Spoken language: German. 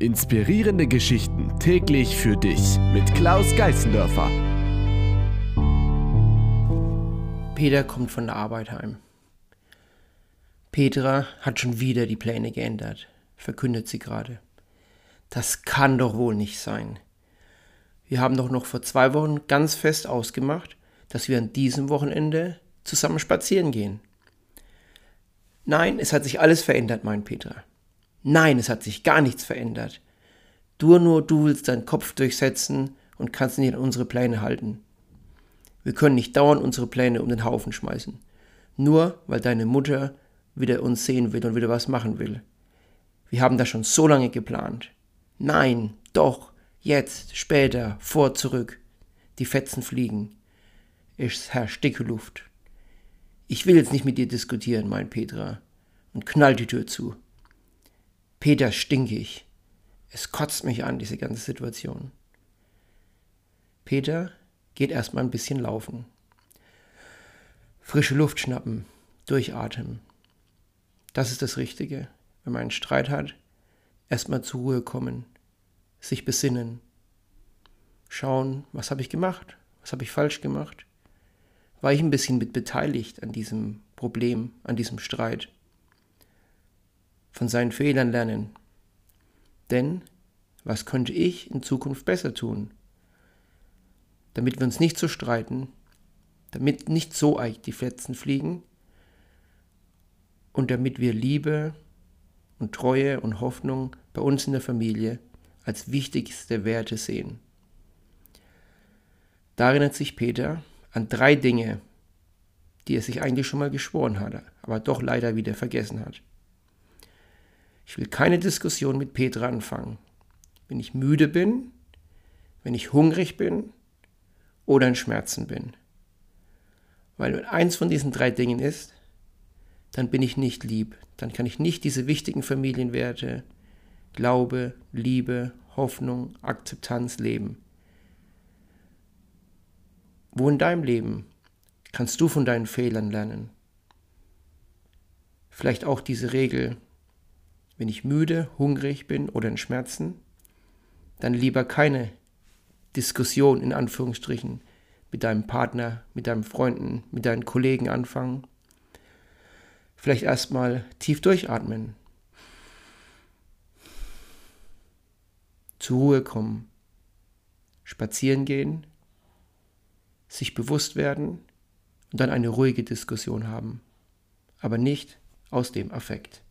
Inspirierende Geschichten täglich für dich mit Klaus Geißendörfer. Peter kommt von der Arbeit heim. Petra hat schon wieder die Pläne geändert, verkündet sie gerade. Das kann doch wohl nicht sein. Wir haben doch noch vor zwei Wochen ganz fest ausgemacht, dass wir an diesem Wochenende zusammen spazieren gehen. Nein, es hat sich alles verändert, meint Petra. Nein, es hat sich gar nichts verändert. Du nur du willst deinen Kopf durchsetzen und kannst nicht an unsere Pläne halten. Wir können nicht dauernd unsere Pläne um den Haufen schmeißen. Nur weil deine Mutter wieder uns sehen will und wieder was machen will. Wir haben das schon so lange geplant. Nein, doch, jetzt, später, vor, zurück. Die Fetzen fliegen. Es herrscht dicke Luft. Ich will jetzt nicht mit dir diskutieren, meint Petra und knallt die Tür zu. Peter stinkig. Es kotzt mich an, diese ganze Situation. Peter geht erstmal ein bisschen laufen. Frische Luft schnappen, durchatmen. Das ist das Richtige. Wenn man einen Streit hat, erstmal zur Ruhe kommen, sich besinnen, schauen, was habe ich gemacht, was habe ich falsch gemacht, war ich ein bisschen mit beteiligt an diesem Problem, an diesem Streit von seinen Fehlern lernen. Denn was könnte ich in Zukunft besser tun? Damit wir uns nicht so streiten, damit nicht so eich die Fetzen fliegen und damit wir Liebe und Treue und Hoffnung bei uns in der Familie als wichtigste Werte sehen. Da erinnert sich Peter an drei Dinge, die er sich eigentlich schon mal geschworen hatte, aber doch leider wieder vergessen hat. Ich will keine Diskussion mit Petra anfangen. Wenn ich müde bin, wenn ich hungrig bin oder in Schmerzen bin. Weil wenn eins von diesen drei Dingen ist, dann bin ich nicht lieb. Dann kann ich nicht diese wichtigen Familienwerte, Glaube, Liebe, Hoffnung, Akzeptanz leben. Wo in deinem Leben kannst du von deinen Fehlern lernen? Vielleicht auch diese Regel, wenn ich müde, hungrig bin oder in Schmerzen, dann lieber keine Diskussion in Anführungsstrichen mit deinem Partner, mit deinen Freunden, mit deinen Kollegen anfangen. Vielleicht erstmal tief durchatmen. Zur Ruhe kommen. Spazieren gehen. Sich bewusst werden und dann eine ruhige Diskussion haben. Aber nicht aus dem Affekt.